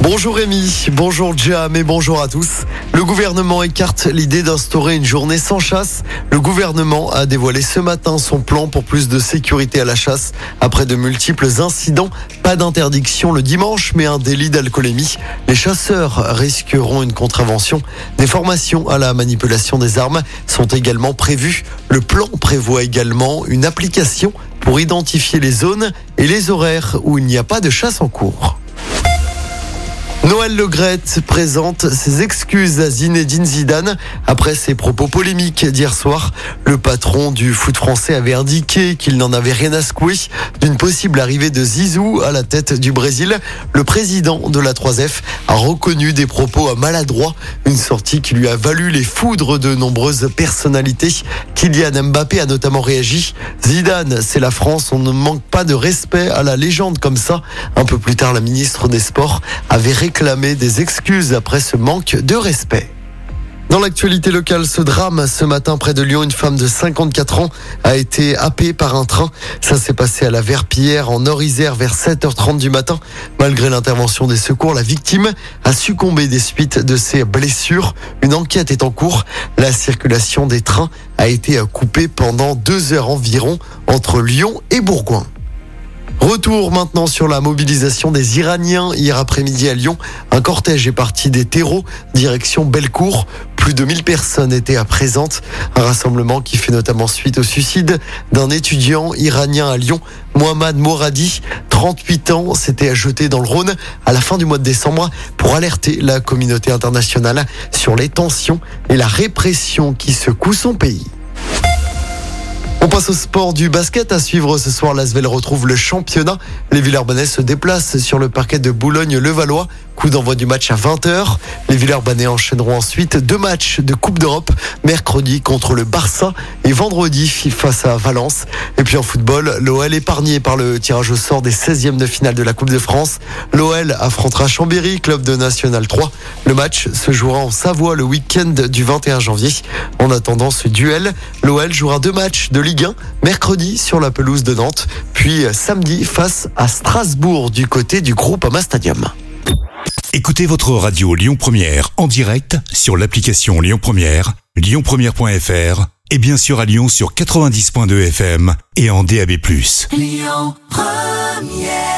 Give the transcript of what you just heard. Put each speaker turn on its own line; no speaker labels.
Bonjour Rémi, bonjour Jam et bonjour à tous. Le gouvernement écarte l'idée d'instaurer une journée sans chasse. Le gouvernement a dévoilé ce matin son plan pour plus de sécurité à la chasse. Après de multiples incidents, pas d'interdiction le dimanche, mais un délit d'alcoolémie. Les chasseurs risqueront une contravention. Des formations à la manipulation des armes sont également prévues. Le plan prévoit également une application pour identifier les zones et les horaires où il n'y a pas de chasse en cours. Noël Legrette présente ses excuses à Zinedine Zidane après ses propos polémiques d'hier soir. Le patron du foot français avait indiqué qu'il n'en avait rien à secouer d'une possible arrivée de Zizou à la tête du Brésil. Le président de la 3F a reconnu des propos maladroits, une sortie qui lui a valu les foudres de nombreuses personnalités. Kylian Mbappé a notamment réagi. Zidane, c'est la France, on ne manque pas de respect à la légende comme ça. Un peu plus tard, la ministre des Sports avait réclamé des excuses après ce manque de respect. Dans l'actualité locale, ce drame ce matin près de Lyon, une femme de 54 ans a été happée par un train. Ça s'est passé à la Verpillière en Nord-Isère vers 7h30 du matin. Malgré l'intervention des secours, la victime a succombé des suites de ses blessures. Une enquête est en cours. La circulation des trains a été coupée pendant deux heures environ entre Lyon et Bourgoin. Retour maintenant sur la mobilisation des Iraniens hier après-midi à Lyon. Un cortège est parti des terreaux, direction Bellecour. Plus de 1000 personnes étaient à présente. Un rassemblement qui fait notamment suite au suicide d'un étudiant iranien à Lyon, Mohamed Moradi, 38 ans, s'était jeté dans le Rhône à la fin du mois de décembre pour alerter la communauté internationale sur les tensions et la répression qui secoue son pays. On passe au sport du basket. À suivre ce soir, l'Asvel retrouve le championnat. Les Villers-Banais se déplacent sur le parquet de Boulogne-le-Valois. Coup d'envoi du match à 20h. Les Villers-Banais enchaîneront ensuite deux matchs de Coupe d'Europe. Mercredi contre le Barça et vendredi face à Valence. Et puis en football, l'OL épargné par le tirage au sort des 16e de finale de la Coupe de France. L'OL affrontera Chambéry, club de National 3. Le match se jouera en Savoie le week-end du 21 janvier. En attendant ce duel, l'OL jouera deux matchs de Ligue 1 mercredi sur la pelouse de Nantes, puis samedi face à Strasbourg du côté du groupe Ama Stadium.
Écoutez votre radio Lyon Première en direct sur l'application Lyon Première, lyonpremière.fr et bien sûr à Lyon sur 90.2 FM et en DAB+. Lyon Première